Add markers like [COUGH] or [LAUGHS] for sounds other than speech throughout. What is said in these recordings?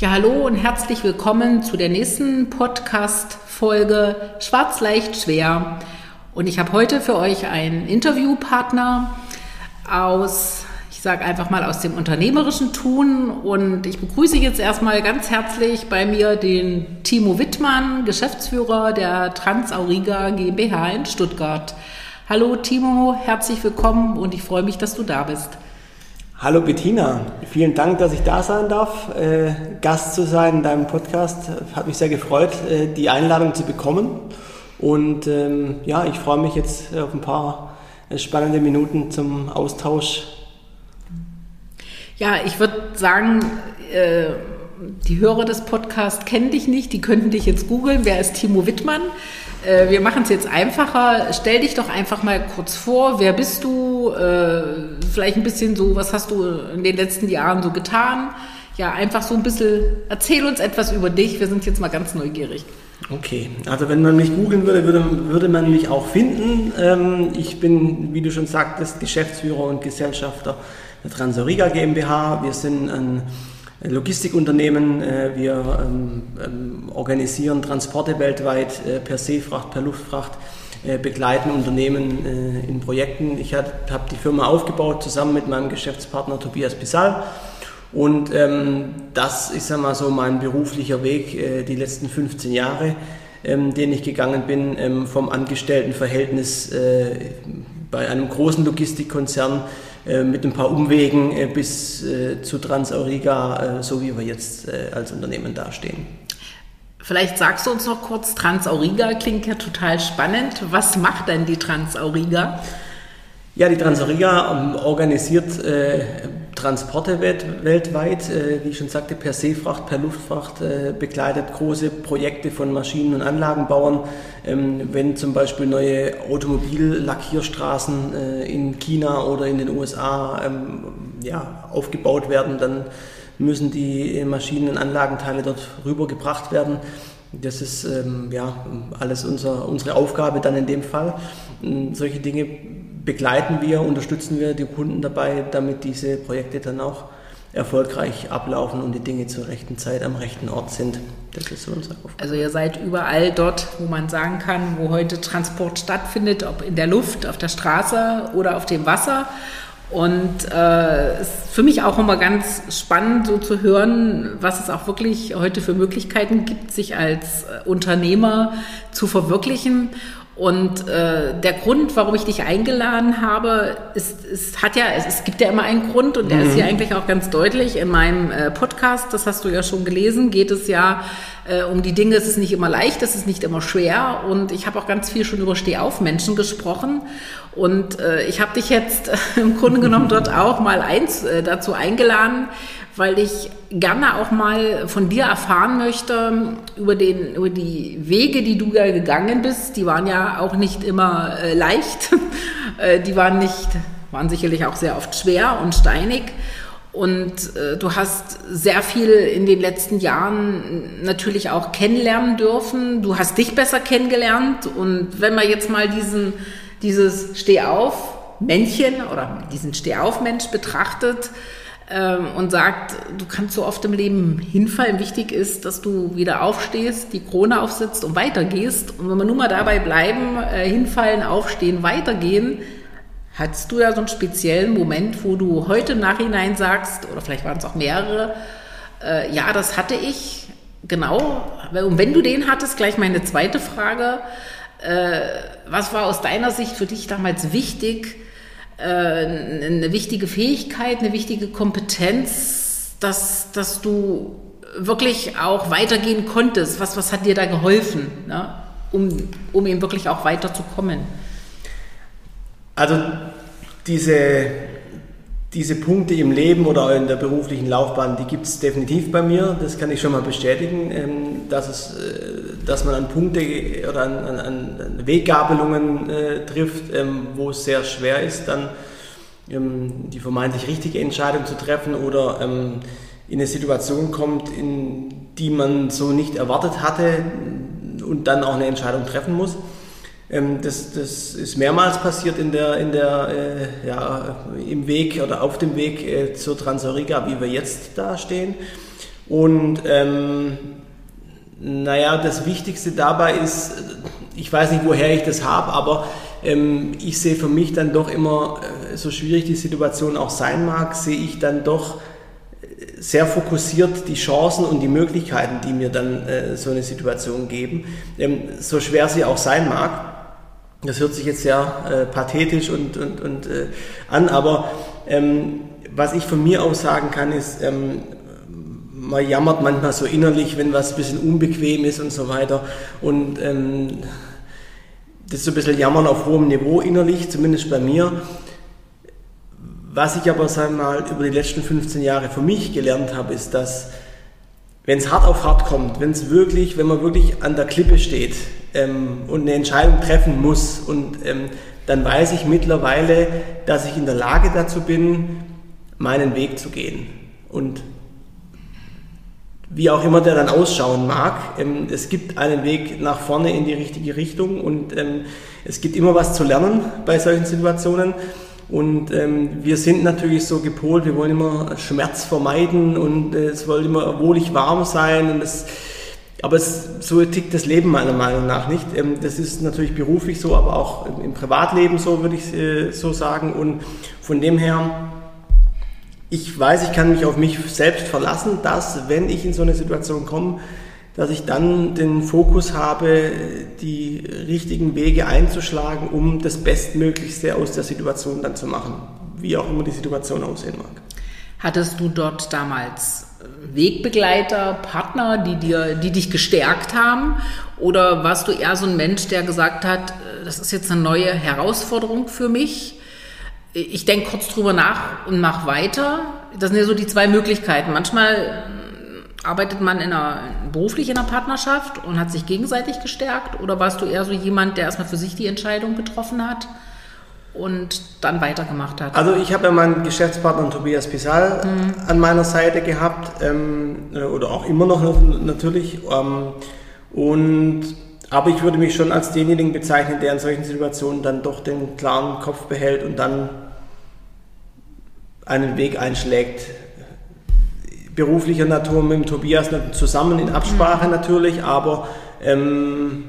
Ja, hallo und herzlich willkommen zu der nächsten Podcast-Folge Schwarz leicht schwer. Und ich habe heute für euch einen Interviewpartner aus, ich sage einfach mal aus dem unternehmerischen Tun. Und ich begrüße jetzt erstmal ganz herzlich bei mir den Timo Wittmann, Geschäftsführer der Transauriga GmbH in Stuttgart. Hallo Timo, herzlich willkommen und ich freue mich, dass du da bist. Hallo Bettina, vielen Dank, dass ich da sein darf, äh, Gast zu sein in deinem Podcast. Hat mich sehr gefreut, äh, die Einladung zu bekommen. Und ähm, ja, ich freue mich jetzt auf ein paar äh, spannende Minuten zum Austausch. Ja, ich würde sagen, äh, die Hörer des Podcasts kennen dich nicht, die könnten dich jetzt googeln. Wer ist Timo Wittmann? Äh, wir machen es jetzt einfacher. Stell dich doch einfach mal kurz vor. Wer bist du? Äh, vielleicht ein bisschen so, was hast du in den letzten Jahren so getan? Ja, einfach so ein bisschen, erzähl uns etwas über dich. Wir sind jetzt mal ganz neugierig. Okay, also wenn man mich googeln würde, würde, würde man mich auch finden. Ähm, ich bin, wie du schon sagtest, Geschäftsführer und Gesellschafter der Transoriga GmbH. Wir sind ein Logistikunternehmen. Äh, wir ähm, ähm, organisieren Transporte weltweit äh, per Seefracht, per Luftfracht, äh, begleiten Unternehmen in Projekten. Ich habe die Firma aufgebaut zusammen mit meinem Geschäftspartner Tobias Pisal. Und ähm, das ist einmal so mein beruflicher Weg die letzten 15 Jahre, den ich gegangen bin vom Angestelltenverhältnis bei einem großen Logistikkonzern mit ein paar Umwegen äh, bis äh, zu Transauriga, so wie wir jetzt als Unternehmen dastehen. Vielleicht sagst du uns noch kurz, Transauriga klingt ja total spannend. Was macht denn die Transauriga? Ja, die Transauriga ähm, organisiert äh, Transporte weltweit, äh, wie ich schon sagte, per Seefracht, per Luftfracht, äh, begleitet große Projekte von Maschinen- und Anlagenbauern. Ähm, wenn zum Beispiel neue Automobillackierstraßen äh, in China oder in den USA ähm, ja, aufgebaut werden, dann müssen die Maschinen- und Anlagenteile dort rübergebracht werden. Das ist ähm, ja alles unser, unsere Aufgabe dann in dem Fall. solche Dinge begleiten wir, unterstützen wir die Kunden dabei, damit diese Projekte dann auch erfolgreich ablaufen und die Dinge zur rechten Zeit am rechten Ort sind. Das ist so unsere Aufgabe. Also ihr seid überall dort, wo man sagen kann, wo heute Transport stattfindet, ob in der Luft, auf der Straße oder auf dem Wasser. Und äh, ist für mich auch immer ganz spannend, so zu hören, was es auch wirklich heute für Möglichkeiten gibt, sich als äh, Unternehmer zu verwirklichen. Und äh, der Grund, warum ich dich eingeladen habe, ist, ist hat ja, es, es gibt ja immer einen Grund und der mhm. ist hier eigentlich auch ganz deutlich. In meinem äh, Podcast, das hast du ja schon gelesen, geht es ja äh, um die Dinge, es ist nicht immer leicht, es ist nicht immer schwer. Und ich habe auch ganz viel schon über Stehaufmenschen gesprochen. Und äh, ich habe dich jetzt äh, [LAUGHS] im Grunde genommen dort [LAUGHS] auch mal eins, äh, dazu eingeladen, weil ich gerne auch mal von dir erfahren möchte über, den, über die Wege, die du ja gegangen bist. Die waren ja auch nicht immer äh, leicht. [LAUGHS] äh, die waren nicht, waren sicherlich auch sehr oft schwer und steinig. Und äh, du hast sehr viel in den letzten Jahren natürlich auch kennenlernen dürfen. Du hast dich besser kennengelernt. Und wenn man jetzt mal diesen, dieses Stehauf-Männchen oder diesen Stehauf-Mensch betrachtet, ähm, und sagt, du kannst so oft im Leben hinfallen. Wichtig ist, dass du wieder aufstehst, die Krone aufsetzt und weitergehst. Und wenn wir nur mal dabei bleiben, äh, hinfallen, aufstehen, weitergehen, hattest du ja so einen speziellen Moment, wo du heute im Nachhinein sagst, oder vielleicht waren es auch mehrere, äh, ja, das hatte ich, genau. Und wenn du den hattest, gleich meine zweite Frage, äh, was war aus deiner Sicht für dich damals wichtig, eine wichtige Fähigkeit, eine wichtige Kompetenz, dass, dass du wirklich auch weitergehen konntest? Was, was hat dir da geholfen, ne? um, um eben wirklich auch weiterzukommen? Also diese diese Punkte im Leben oder in der beruflichen Laufbahn, die gibt es definitiv bei mir, das kann ich schon mal bestätigen, ähm, dass, es, äh, dass man an Punkte oder an, an, Weggabelungen äh, trifft, ähm, wo es sehr schwer ist, dann ähm, die vermeintlich richtige Entscheidung zu treffen oder in eine Situation kommt, in die man so nicht erwartet hatte und dann auch eine Entscheidung treffen muss. Ähm, das, das ist mehrmals passiert in der, in der, äh, ja, im Weg oder auf dem Weg äh, zur Transoriga, wie wir jetzt da stehen. Und ähm, naja, das Wichtigste dabei ist, ich weiß nicht, woher ich das habe, aber ähm, ich sehe für mich dann doch immer, äh, so schwierig die Situation auch sein mag, sehe ich dann doch äh, sehr fokussiert die Chancen und die Möglichkeiten, die mir dann äh, so eine Situation geben, ähm, so schwer sie auch sein mag. Das hört sich jetzt sehr äh, pathetisch und, und, und äh, an, aber ähm, was ich von mir aus sagen kann, ist, ähm, man jammert manchmal so innerlich, wenn was ein bisschen unbequem ist und so weiter. Und ähm, das ist so ein bisschen Jammern auf hohem Niveau innerlich, zumindest bei mir. Was ich aber sag mal, über die letzten 15 Jahre für mich gelernt habe, ist, dass wenn es hart auf hart kommt, wenn es wirklich, wenn man wirklich an der Klippe steht, ähm, und eine Entscheidung treffen muss. Und ähm, dann weiß ich mittlerweile, dass ich in der Lage dazu bin, meinen Weg zu gehen. Und wie auch immer der dann ausschauen mag, ähm, es gibt einen Weg nach vorne in die richtige Richtung und ähm, es gibt immer was zu lernen bei solchen Situationen. Und ähm, wir sind natürlich so gepolt, wir wollen immer Schmerz vermeiden und äh, es soll immer wohlig warm sein und es aber es, so tickt das Leben meiner Meinung nach nicht. Ähm, das ist natürlich beruflich so, aber auch im Privatleben so, würde ich äh, so sagen. Und von dem her, ich weiß, ich kann mich auf mich selbst verlassen, dass, wenn ich in so eine Situation komme, dass ich dann den Fokus habe, die richtigen Wege einzuschlagen, um das Bestmöglichste aus der Situation dann zu machen, wie auch immer die Situation aussehen mag. Hattest du dort damals Wegbegleiter, Partner, die, dir, die dich gestärkt haben? Oder warst du eher so ein Mensch, der gesagt hat, äh, das ist jetzt eine neue Herausforderung für mich? Ich denke kurz drüber nach und mach weiter. Das sind ja so die zwei Möglichkeiten. Manchmal äh, arbeitet man in einer, beruflich in einer Partnerschaft und hat sich gegenseitig gestärkt? Oder warst du eher so jemand, der erstmal für sich die Entscheidung getroffen hat? Und dann weitergemacht hat. Also ich habe ja meinen Geschäftspartner Tobias Pisal mhm. an meiner Seite gehabt ähm, äh, oder auch immer noch natürlich. Ähm, und, aber ich würde mich schon als denjenigen bezeichnen, der in solchen Situationen dann doch den klaren Kopf behält und dann einen Weg einschlägt. Beruflicher Natur mit dem Tobias zusammen in Absprache mhm. natürlich, aber ähm,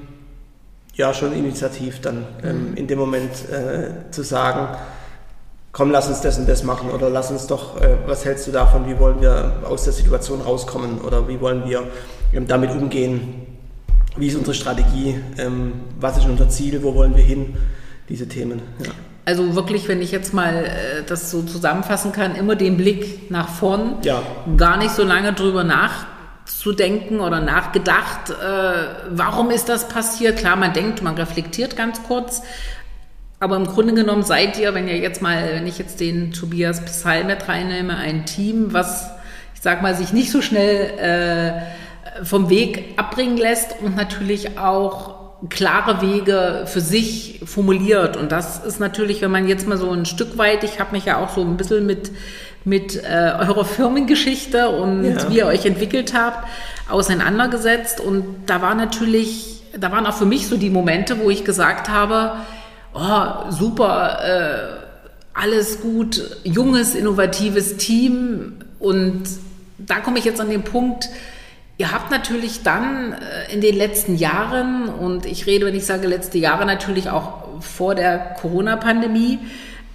ja schon initiativ dann ähm, in dem Moment äh, zu sagen, komm, lass uns das und das machen oder lass uns doch, äh, was hältst du davon, wie wollen wir aus der Situation rauskommen oder wie wollen wir ähm, damit umgehen, wie ist unsere Strategie, ähm, was ist unser Ziel, wo wollen wir hin, diese Themen. Ja. Also wirklich, wenn ich jetzt mal äh, das so zusammenfassen kann, immer den Blick nach vorn, ja. gar nicht so lange drüber nach zu denken oder nachgedacht, äh, warum ist das passiert? Klar, man denkt, man reflektiert ganz kurz, aber im Grunde genommen seid ihr, wenn ihr jetzt mal, wenn ich jetzt den Tobias Psal mit reinnehme, ein Team, was, ich sag mal, sich nicht so schnell äh, vom Weg abbringen lässt und natürlich auch klare Wege für sich formuliert. Und das ist natürlich, wenn man jetzt mal so ein Stück weit, ich habe mich ja auch so ein bisschen mit mit äh, eurer Firmengeschichte und ja. wie ihr euch entwickelt habt, auseinandergesetzt. Und da war natürlich, da waren auch für mich so die Momente, wo ich gesagt habe, oh, super, äh, alles gut, junges, innovatives Team. Und da komme ich jetzt an den Punkt, Ihr habt natürlich dann äh, in den letzten Jahren, und ich rede, wenn ich sage letzte Jahre, natürlich auch vor der Corona-Pandemie,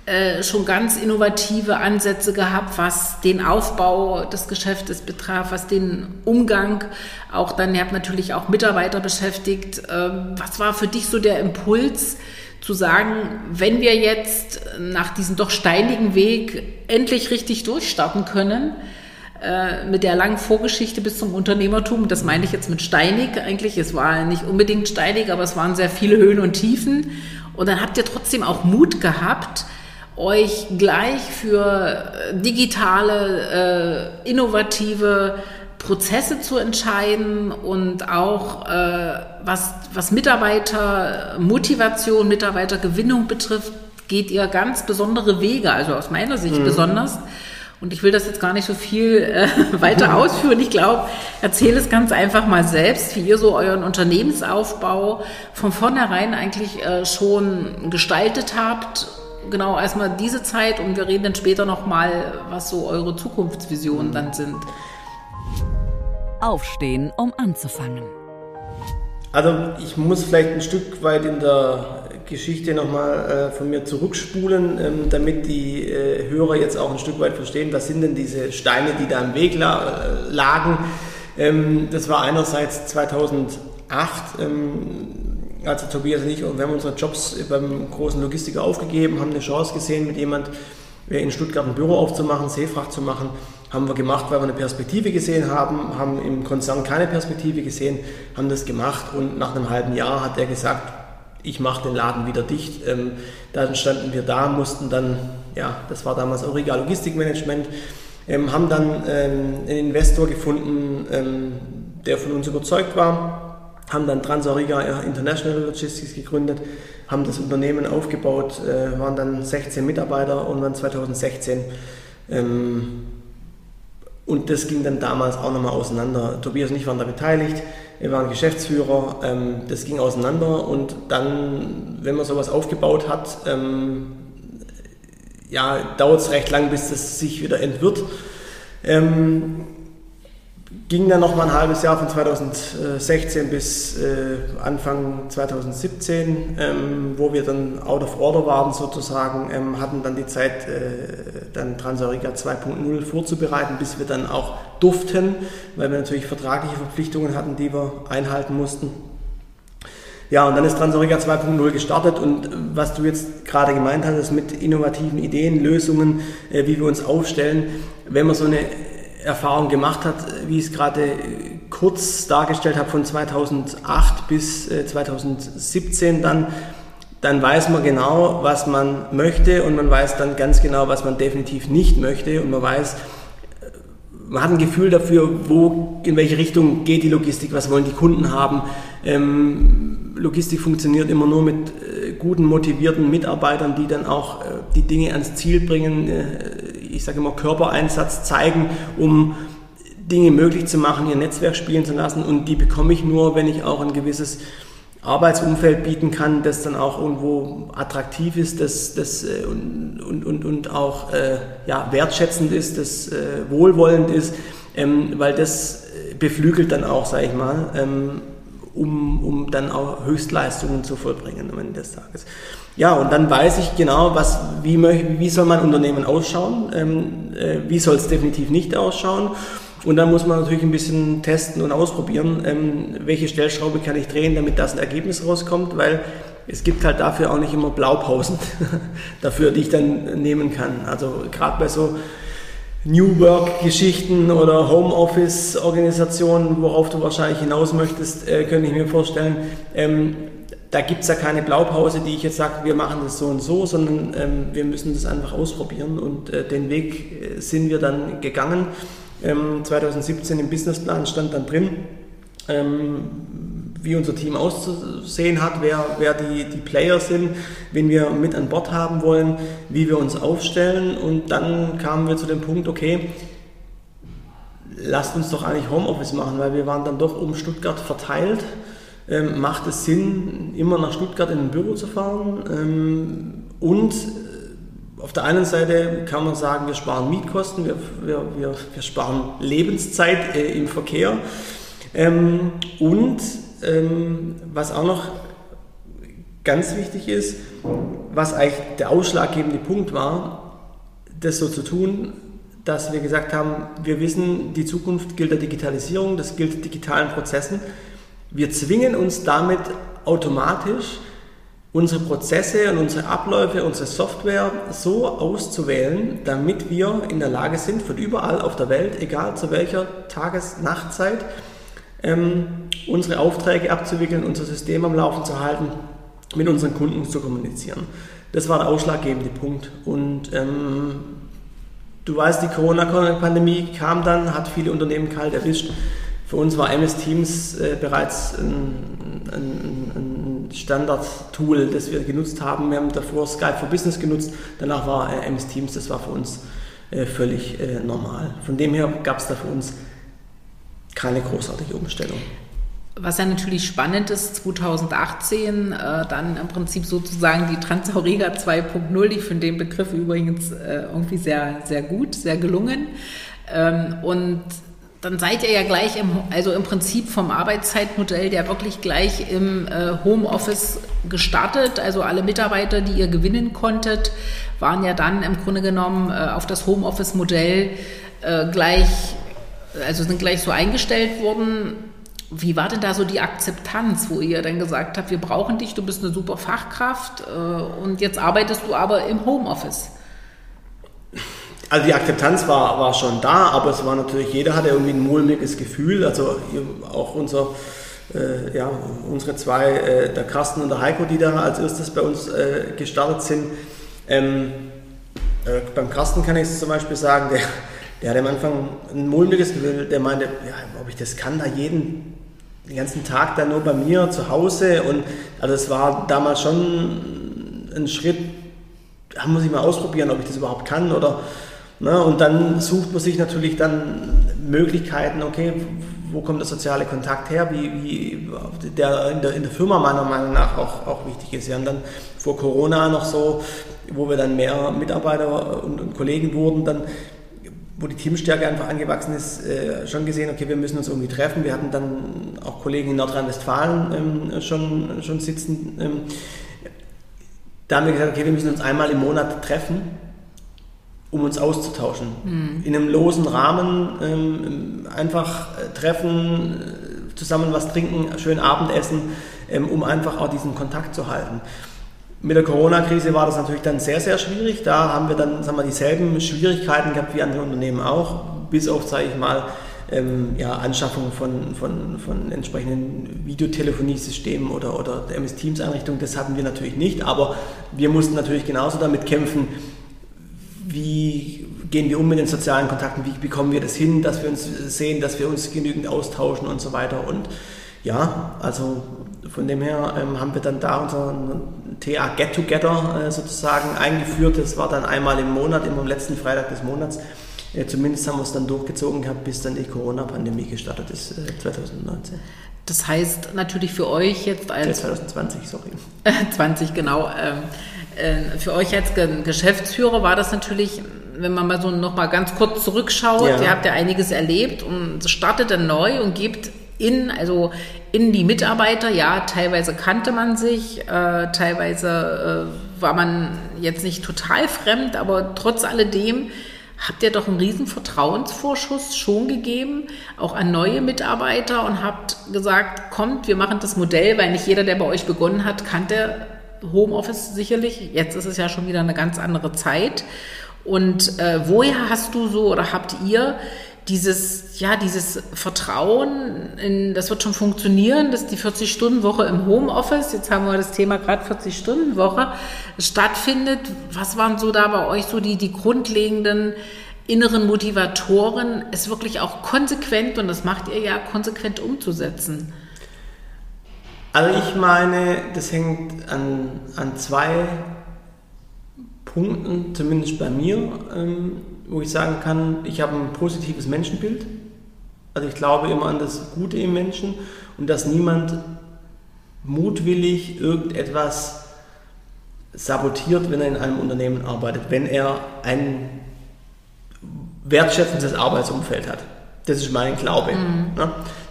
äh, schon ganz innovative Ansätze gehabt, was den Aufbau des Geschäftes betraf, was den Umgang, auch dann, ihr habt natürlich auch Mitarbeiter beschäftigt. Ähm, was war für dich so der Impuls, zu sagen, wenn wir jetzt nach diesem doch steinigen Weg endlich richtig durchstarten können, äh, mit der langen Vorgeschichte bis zum Unternehmertum, das meine ich jetzt mit steinig eigentlich, es war nicht unbedingt steinig, aber es waren sehr viele Höhen und Tiefen. Und dann habt ihr trotzdem auch Mut gehabt, euch gleich für digitale, äh, innovative Prozesse zu entscheiden und auch äh, was, was Mitarbeitermotivation, Mitarbeitergewinnung betrifft, geht ihr ganz besondere Wege, also aus meiner Sicht mhm. besonders. Und ich will das jetzt gar nicht so viel äh, [LAUGHS] weiter [LAUGHS] ausführen. Ich glaube, erzähle es ganz einfach mal selbst, wie ihr so euren Unternehmensaufbau von vornherein eigentlich äh, schon gestaltet habt. Genau, erstmal diese Zeit und wir reden dann später nochmal, was so eure Zukunftsvisionen dann sind. Aufstehen, um anzufangen. Also ich muss vielleicht ein Stück weit in der Geschichte nochmal äh, von mir zurückspulen, ähm, damit die äh, Hörer jetzt auch ein Stück weit verstehen, was sind denn diese Steine, die da im Weg la äh, lagen. Ähm, das war einerseits 2008, ähm, also Tobias und ich, wir haben unsere Jobs beim großen Logistiker aufgegeben, haben eine Chance gesehen, mit jemand äh, in Stuttgart ein Büro aufzumachen, Seefracht zu machen. Haben wir gemacht, weil wir eine Perspektive gesehen haben, haben im Konzern keine Perspektive gesehen, haben das gemacht und nach einem halben Jahr hat er gesagt, ich mache den Laden wieder dicht. Ähm, dann standen wir da, mussten dann, ja, das war damals Auriga Logistikmanagement, ähm, haben dann ähm, einen Investor gefunden, der von uns überzeugt war, haben dann Transauriga International Logistics gegründet, haben das Unternehmen aufgebaut, äh, waren dann 16 Mitarbeiter und waren 2016 ähm, und das ging dann damals auch nochmal auseinander. Tobias und ich waren da beteiligt. Wir waren Geschäftsführer, ähm, das ging auseinander und dann, wenn man sowas aufgebaut hat, ähm, ja, dauert es recht lang, bis das sich wieder entwirrt. Ähm, ging dann noch mal ein halbes Jahr von 2016 bis äh, Anfang 2017, ähm, wo wir dann out of order waren sozusagen, ähm, hatten dann die Zeit, äh, dann Transauriga 2.0 vorzubereiten, bis wir dann auch durften, weil wir natürlich vertragliche Verpflichtungen hatten, die wir einhalten mussten. Ja, und dann ist Transauriga 2.0 gestartet und was du jetzt gerade gemeint hast, mit innovativen Ideen, Lösungen, äh, wie wir uns aufstellen, wenn man so eine Erfahrung gemacht hat, wie ich es gerade kurz dargestellt habe, von 2008 bis 2017 äh, dann, dann weiß man genau, was man möchte und man weiß dann ganz genau, was man definitiv nicht möchte und man weiß, äh, man hat ein Gefühl dafür, wo, in welche Richtung geht die Logistik, was wollen die Kunden haben. Ähm, Logistik funktioniert immer nur mit äh, guten, motivierten Mitarbeitern, die dann auch äh, die Dinge ans Ziel bringen. Äh, ich sage immer, Körpereinsatz zeigen, um Dinge möglich zu machen, ihr Netzwerk spielen zu lassen. Und die bekomme ich nur, wenn ich auch ein gewisses Arbeitsumfeld bieten kann, das dann auch irgendwo attraktiv ist, das, das äh, und, und, und, auch äh, ja, wertschätzend ist, das äh, wohlwollend ist, ähm, weil das äh, beflügelt dann auch, sage ich mal, ähm, um, um dann auch Höchstleistungen zu vollbringen am Ende des Tages. Ja, und dann weiß ich genau, was, wie, wie soll mein Unternehmen ausschauen, ähm, äh, wie soll es definitiv nicht ausschauen. Und dann muss man natürlich ein bisschen testen und ausprobieren, ähm, welche Stellschraube kann ich drehen, damit das ein Ergebnis rauskommt, weil es gibt halt dafür auch nicht immer Blaupausen [LAUGHS] dafür, die ich dann nehmen kann. Also gerade bei so New Work-Geschichten oder Homeoffice-Organisationen, worauf du wahrscheinlich hinaus möchtest, äh, könnte ich mir vorstellen. Ähm, da gibt es ja keine Blaupause, die ich jetzt sage, wir machen das so und so, sondern ähm, wir müssen das einfach ausprobieren und äh, den Weg äh, sind wir dann gegangen. Ähm, 2017 im Businessplan stand dann drin, ähm, wie unser Team auszusehen hat, wer, wer die, die Player sind, wen wir mit an Bord haben wollen, wie wir uns aufstellen. Und dann kamen wir zu dem Punkt, okay, lasst uns doch eigentlich Homeoffice machen, weil wir waren dann doch um Stuttgart verteilt. Ähm, macht es Sinn, immer nach Stuttgart in ein Büro zu fahren? Ähm, und äh, auf der einen Seite kann man sagen, wir sparen Mietkosten, wir, wir, wir, wir sparen Lebenszeit äh, im Verkehr. Ähm, und ähm, was auch noch ganz wichtig ist, was eigentlich der ausschlaggebende Punkt war, das so zu tun, dass wir gesagt haben, wir wissen, die Zukunft gilt der Digitalisierung, das gilt digitalen Prozessen. Wir zwingen uns damit automatisch, unsere Prozesse und unsere Abläufe, unsere Software so auszuwählen, damit wir in der Lage sind, von überall auf der Welt, egal zu welcher Tages-Nachtzeit, ähm, unsere Aufträge abzuwickeln, unser System am Laufen zu halten, mit unseren Kunden zu kommunizieren. Das war der ausschlaggebende Punkt. Und ähm, du weißt, die Corona-Pandemie kam dann, hat viele Unternehmen kalt erwischt. Für uns war MS Teams äh, bereits ein, ein, ein Standard-Tool, das wir genutzt haben. Wir haben davor Skype for Business genutzt, danach war äh, MS Teams, das war für uns äh, völlig äh, normal. Von dem her gab es da für uns keine großartige Umstellung. Was ja natürlich spannend ist, 2018 äh, dann im Prinzip sozusagen die Transauriga 2.0, ich finde den Begriff übrigens äh, irgendwie sehr, sehr gut, sehr gelungen. Ähm, und dann seid ihr ja gleich im, also im Prinzip vom Arbeitszeitmodell ja wirklich gleich im äh, Homeoffice gestartet. Also alle Mitarbeiter, die ihr gewinnen konntet, waren ja dann im Grunde genommen äh, auf das Homeoffice-Modell äh, gleich, also sind gleich so eingestellt worden. Wie war denn da so die Akzeptanz, wo ihr dann gesagt habt, wir brauchen dich, du bist eine super Fachkraft äh, und jetzt arbeitest du aber im Homeoffice? Also die Akzeptanz war, war schon da, aber es war natürlich, jeder hatte irgendwie ein mulmiges Gefühl. Also auch unser, äh, ja, unsere zwei, äh, der Carsten und der Heiko, die da als erstes bei uns äh, gestartet sind. Ähm, äh, beim Carsten kann ich es zum Beispiel sagen, der, der hatte am Anfang ein mulmiges Gefühl, der meinte, ja, ob ich das kann, da jeden den ganzen Tag da nur bei mir zu Hause und also es war damals schon ein Schritt, da muss ich mal ausprobieren, ob ich das überhaupt kann oder ne, und dann sucht man sich natürlich dann Möglichkeiten, okay, wo kommt der soziale Kontakt her, wie, wie der, in der in der Firma meiner Meinung nach auch, auch wichtig ist. Wir haben dann vor Corona noch so, wo wir dann mehr Mitarbeiter und, und Kollegen wurden, dann wo die Teamstärke einfach angewachsen ist, äh, schon gesehen, okay, wir müssen uns irgendwie treffen. Wir hatten dann auch Kollegen in Nordrhein-Westfalen ähm, schon, schon sitzen. Ähm, da haben wir gesagt, okay, wir müssen uns einmal im Monat treffen, um uns auszutauschen. Mhm. In einem losen Rahmen ähm, einfach äh, treffen, äh, zusammen was trinken, schön Abendessen, ähm, um einfach auch diesen Kontakt zu halten. Mit der Corona-Krise war das natürlich dann sehr, sehr schwierig. Da haben wir dann sagen wir, dieselben Schwierigkeiten gehabt wie andere Unternehmen auch, bis auf, sage ich mal, ähm, ja, Anschaffung von, von, von entsprechenden Videotelefoniesystemen oder, oder der MS Teams Einrichtung. Das hatten wir natürlich nicht, aber wir mussten natürlich genauso damit kämpfen, wie gehen wir um mit den sozialen Kontakten, wie bekommen wir das hin, dass wir uns sehen, dass wir uns genügend austauschen und so weiter. Und ja, also von dem her ähm, haben wir dann da unseren TA Get Together äh, sozusagen eingeführt. Das war dann einmal im Monat, immer am letzten Freitag des Monats. Äh, zumindest haben wir es dann durchgezogen gehabt, bis dann die Corona-Pandemie gestartet ist, äh, 2019. Das heißt natürlich für euch jetzt als... 2020, sorry. [LAUGHS] 20, genau. Ähm, äh, für euch als Geschäftsführer war das natürlich, wenn man mal so noch mal ganz kurz zurückschaut, ja. ihr habt ja einiges erlebt und startet dann neu und gebt in, also in die Mitarbeiter, ja, teilweise kannte man sich, äh, teilweise äh, war man jetzt nicht total fremd, aber trotz alledem habt ihr doch einen riesen Vertrauensvorschuss schon gegeben, auch an neue Mitarbeiter und habt gesagt, kommt, wir machen das Modell, weil nicht jeder, der bei euch begonnen hat, kannte Homeoffice sicherlich. Jetzt ist es ja schon wieder eine ganz andere Zeit. Und äh, woher hast du so oder habt ihr dieses, ja, dieses Vertrauen, in, das wird schon funktionieren, dass die 40-Stunden-Woche im Homeoffice, jetzt haben wir das Thema gerade 40-Stunden-Woche, stattfindet. Was waren so da bei euch so die, die grundlegenden inneren Motivatoren, es wirklich auch konsequent, und das macht ihr ja, konsequent umzusetzen? Also ich meine, das hängt an, an zwei Punkten, zumindest bei mir. Ähm, wo ich sagen kann, ich habe ein positives Menschenbild. Also ich glaube immer an das Gute im Menschen und dass niemand mutwillig irgendetwas sabotiert, wenn er in einem Unternehmen arbeitet, wenn er ein wertschätzendes Arbeitsumfeld hat. Das ist mein Glaube. Mhm.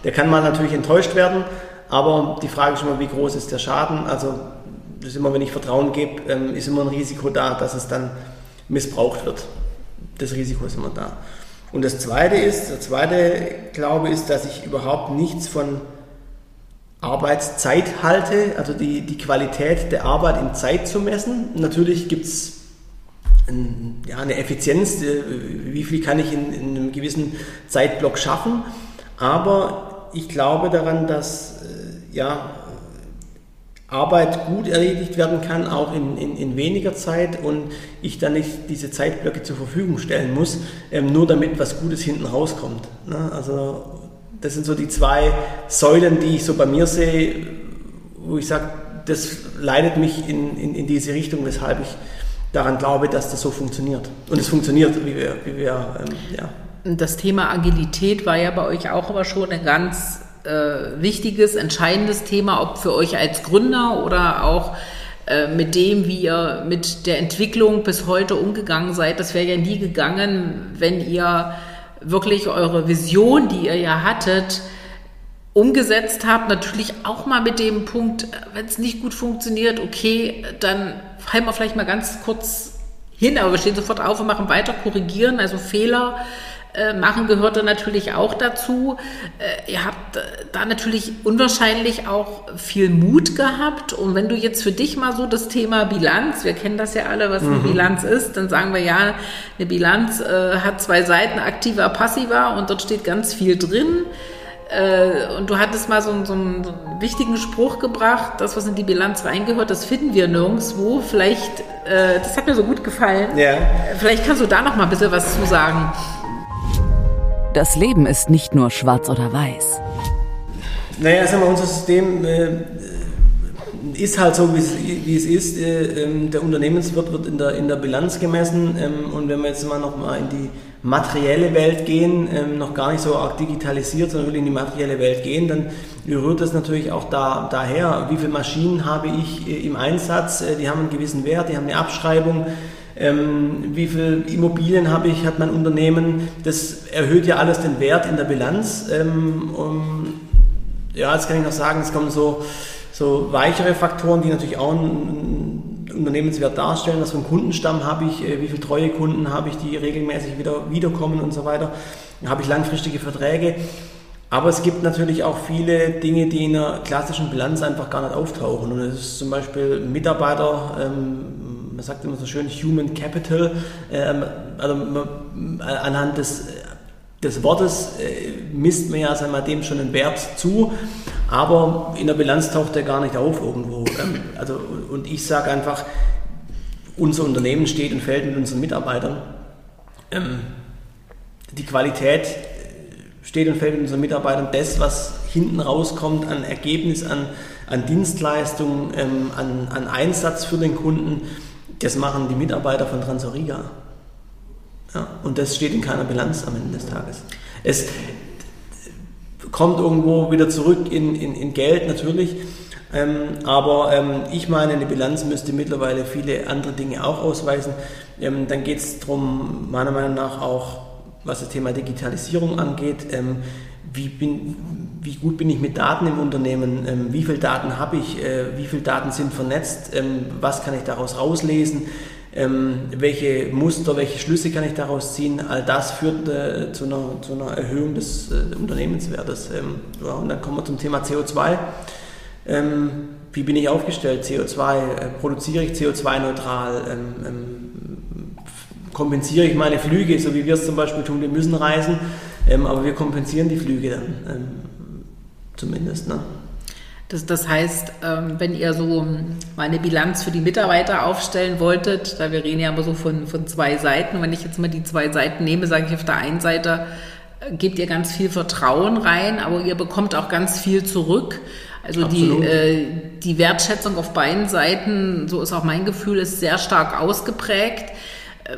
Der kann mal natürlich enttäuscht werden, aber die Frage ist immer, wie groß ist der Schaden? Also das ist immer, wenn ich Vertrauen gebe, ähm, ist immer ein Risiko da, dass es dann missbraucht wird das Risiko ist immer da. Und das zweite ist, der zweite Glaube ist, dass ich überhaupt nichts von Arbeitszeit halte, also die, die Qualität der Arbeit in Zeit zu messen. Natürlich gibt es ein, ja, eine Effizienz, äh, wie viel kann ich in, in, einem gewissen Zeitblock schaffen, aber ich glaube daran, dass ja, Arbeit gut erledigt werden kann, auch in, in, in, weniger Zeit und ich dann nicht diese Zeitblöcke zur Verfügung stellen muss, ähm, nur damit was Gutes hinten rauskommt. Ne? Also das sind so die zwei Säulen, die ich so bei mir sehe, wo ich sage, das leitet mich in, in, in diese Richtung, weshalb ich daran glaube, dass das so funktioniert. Und es funktioniert, wie wir, wie wir ähm, ja. Das Thema Agilität war ja bei euch auch aber schon ein ganz äh, wichtiges, entscheidendes Thema, ob für euch als Gründer oder auch äh, mit dem, wie ihr mit der Entwicklung bis heute umgegangen seid. Das wäre ja nie gegangen, wenn ihr wirklich eure Vision, die ihr ja hattet, umgesetzt habt. Natürlich auch mal mit dem Punkt, wenn es nicht gut funktioniert, okay, dann fallen wir vielleicht mal ganz kurz hin, aber wir stehen sofort auf und machen weiter, korrigieren, also Fehler äh, machen gehörte natürlich auch dazu. Äh, ihr habt äh, da natürlich unwahrscheinlich auch viel Mut gehabt. Und wenn du jetzt für dich mal so das Thema Bilanz, wir kennen das ja alle, was eine mhm. Bilanz ist, dann sagen wir ja, eine Bilanz äh, hat zwei Seiten, aktiver, passiver, und dort steht ganz viel drin. Äh, und du hattest mal so, so, einen, so, einen, wichtigen Spruch gebracht, das, was in die Bilanz reingehört, das finden wir nirgendwo. Vielleicht, äh, das hat mir so gut gefallen. Ja. Vielleicht kannst du da noch mal ein bisschen was zu sagen. Das Leben ist nicht nur schwarz oder weiß. Naja, sagen wir, unser System äh, ist halt so, wie es ist. Äh, ähm, der Unternehmenswirt wird in der, in der Bilanz gemessen. Ähm, und wenn wir jetzt mal noch mal in die materielle Welt gehen, ähm, noch gar nicht so arg digitalisiert, sondern wirklich in die materielle Welt gehen, dann rührt das natürlich auch da, daher, wie viele Maschinen habe ich äh, im Einsatz, äh, die haben einen gewissen Wert, die haben eine Abschreibung, ähm, wie viele Immobilien habe ich, hat mein Unternehmen. Das erhöht ja alles den Wert in der Bilanz. Ähm, um, ja, jetzt kann ich noch sagen, es kommen so, so weichere Faktoren, die natürlich auch einen Unternehmenswert darstellen. Was für einen Kundenstamm habe ich, äh, wie viele treue Kunden habe ich, die regelmäßig wieder wiederkommen und so weiter. Habe ich langfristige Verträge. Aber es gibt natürlich auch viele Dinge, die in einer klassischen Bilanz einfach gar nicht auftauchen. Und das ist zum Beispiel Mitarbeiter, ähm, man sagt immer so schön Human Capital, ähm, also man, anhand des, des Wortes äh, misst man ja sagen dem schon einen Wert zu, aber in der Bilanz taucht der gar nicht auf irgendwo. Ähm, also, und ich sage einfach, unser Unternehmen steht und fällt mit unseren Mitarbeitern. Ähm, die Qualität steht und fällt mit unseren Mitarbeitern. Das, was hinten rauskommt an Ergebnis, an, an Dienstleistung, ähm, an, an Einsatz für den Kunden, das machen die Mitarbeiter von Transoriga. Ja, und das steht in keiner Bilanz am Ende des Tages. Es kommt irgendwo wieder zurück in, in, in Geld natürlich, ähm, aber ähm, ich meine, eine Bilanz müsste mittlerweile viele andere Dinge auch ausweisen. Ähm, dann geht es darum, meiner Meinung nach auch, was das Thema Digitalisierung angeht, ähm, wie, bin, wie gut bin ich mit Daten im Unternehmen, ähm, wie viele Daten habe ich, äh, wie viele Daten sind vernetzt, ähm, was kann ich daraus rauslesen, ähm, welche Muster, welche Schlüsse kann ich daraus ziehen. All das führt äh, zu, einer, zu, einer, Erhöhung des äh, Unternehmenswertes. Ähm, ja, und dann kommen wir zum Thema CO2. Ähm, wie bin ich aufgestellt? CO2, äh, produziere ich CO2-neutral? Ähm, kompensiere ich meine Flüge, so wie wir es zum Beispiel tun, wir müssen reisen ähm, aber wir kompensieren die Flüge dann ähm, zumindest. Ne? Das, das heißt, ähm, wenn ihr so mal eine Bilanz für die Mitarbeiter aufstellen wolltet, da wir reden ja immer so von, von zwei Seiten, wenn ich jetzt mal die zwei Seiten nehme, sage ich auf der einen Seite, äh, gebt ihr ganz viel Vertrauen rein, aber ihr bekommt auch ganz viel zurück. Also die, äh, die Wertschätzung auf beiden Seiten, so ist auch mein Gefühl, ist sehr stark ausgeprägt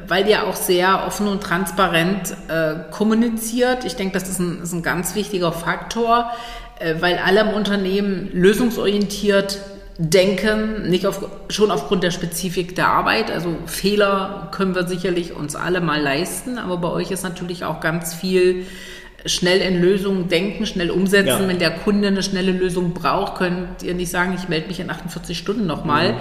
weil ihr auch sehr offen und transparent äh, kommuniziert. Ich denke, das ist ein, ist ein ganz wichtiger Faktor, äh, weil alle im Unternehmen lösungsorientiert denken, nicht auf, schon aufgrund der Spezifik der Arbeit. Also Fehler können wir sicherlich uns alle mal leisten, aber bei euch ist natürlich auch ganz viel schnell in Lösungen denken, schnell umsetzen. Ja. Wenn der Kunde eine schnelle Lösung braucht, könnt ihr nicht sagen, ich melde mich in 48 Stunden nochmal. Mhm.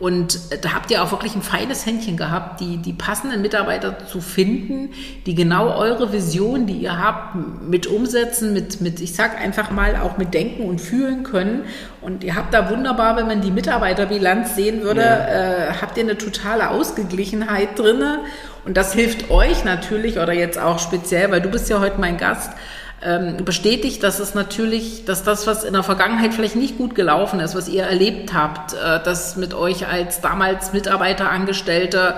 Und da habt ihr auch wirklich ein feines Händchen gehabt, die, die passenden Mitarbeiter zu finden, die genau eure Vision, die ihr habt, mit umsetzen, mit, mit, ich sag einfach mal, auch mit denken und fühlen können. Und ihr habt da wunderbar, wenn man die Mitarbeiterbilanz sehen würde, ja. äh, habt ihr eine totale Ausgeglichenheit drinne. Und das hilft euch natürlich, oder jetzt auch speziell, weil du bist ja heute mein Gast, ähm, bestätigt, dass es natürlich, dass das, was in der Vergangenheit vielleicht nicht gut gelaufen ist, was ihr erlebt habt, äh, dass mit euch als damals Mitarbeiter, Angestellte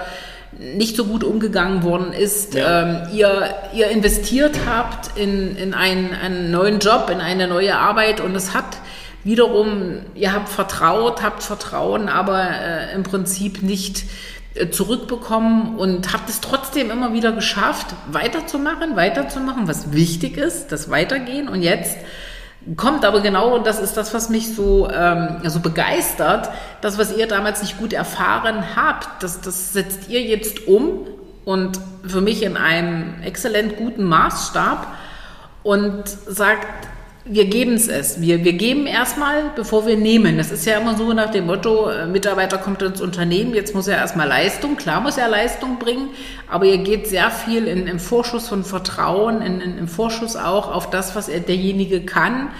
nicht so gut umgegangen worden ist. Ja. Ähm, ihr, ihr investiert habt in, in einen, einen neuen Job, in eine neue Arbeit und es hat wiederum, ihr habt vertraut, habt Vertrauen, aber äh, im Prinzip nicht zurückbekommen und habt es trotzdem immer wieder geschafft, weiterzumachen, weiterzumachen, was wichtig ist, das Weitergehen. Und jetzt kommt aber genau, und das ist das, was mich so, ähm, so begeistert, das, was ihr damals nicht gut erfahren habt, das, das setzt ihr jetzt um und für mich in einem exzellent guten Maßstab und sagt, wir geben es es. Wir, wir geben erstmal, bevor wir nehmen. Das ist ja immer so nach dem Motto, äh, Mitarbeiter kommt ins Unternehmen, jetzt muss er erstmal Leistung. Klar muss er Leistung bringen, aber ihr geht sehr viel in, im Vorschuss von Vertrauen, in, in, im Vorschuss auch auf das, was er derjenige kann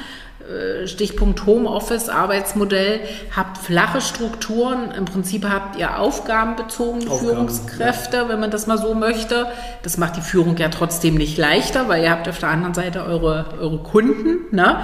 Stichpunkt Homeoffice, Arbeitsmodell, habt flache Strukturen. Im Prinzip habt ihr aufgabenbezogene Aufgaben, Führungskräfte, ja. wenn man das mal so möchte. Das macht die Führung ja trotzdem nicht leichter, weil ihr habt auf der anderen Seite eure, eure Kunden. Ne?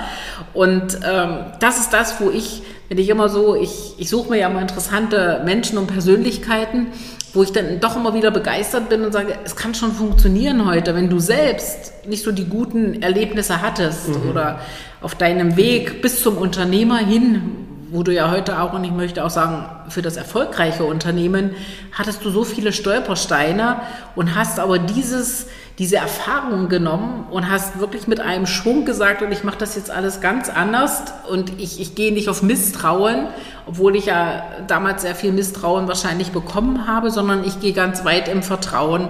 Und ähm, das ist das, wo ich, wenn ich immer so, ich, ich suche mir ja immer interessante Menschen und Persönlichkeiten, wo ich dann doch immer wieder begeistert bin und sage, es kann schon funktionieren heute, wenn du selbst nicht so die guten Erlebnisse hattest mhm. oder auf deinem Weg bis zum Unternehmer hin, wo du ja heute auch, und ich möchte auch sagen, für das erfolgreiche Unternehmen, hattest du so viele Stolpersteine und hast aber dieses, diese Erfahrung genommen und hast wirklich mit einem Schwung gesagt, und ich mache das jetzt alles ganz anders und ich, ich gehe nicht auf Misstrauen, obwohl ich ja damals sehr viel Misstrauen wahrscheinlich bekommen habe, sondern ich gehe ganz weit im Vertrauen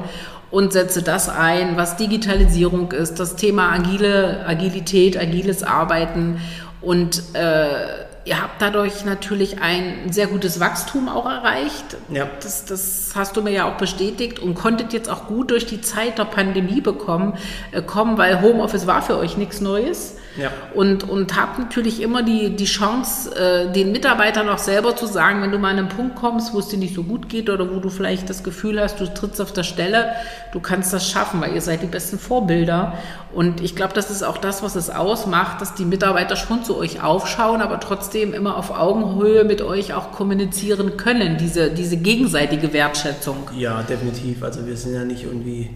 und setze das ein, was Digitalisierung ist, das Thema agile Agilität, agiles Arbeiten und äh, ihr habt dadurch natürlich ein sehr gutes Wachstum auch erreicht. Ja. Das, das hast du mir ja auch bestätigt und konntet jetzt auch gut durch die Zeit der Pandemie bekommen, äh, kommen, weil Homeoffice war für euch nichts Neues. Ja. Und, und habt natürlich immer die, die Chance, äh, den Mitarbeitern auch selber zu sagen, wenn du mal an einen Punkt kommst, wo es dir nicht so gut geht oder wo du vielleicht das Gefühl hast, du trittst auf der Stelle, du kannst das schaffen, weil ihr seid die besten Vorbilder. Und ich glaube, das ist auch das, was es ausmacht, dass die Mitarbeiter schon zu euch aufschauen, aber trotzdem immer auf Augenhöhe mit euch auch kommunizieren können, diese, diese gegenseitige Wertschätzung. Ja, definitiv. Also wir sind ja nicht irgendwie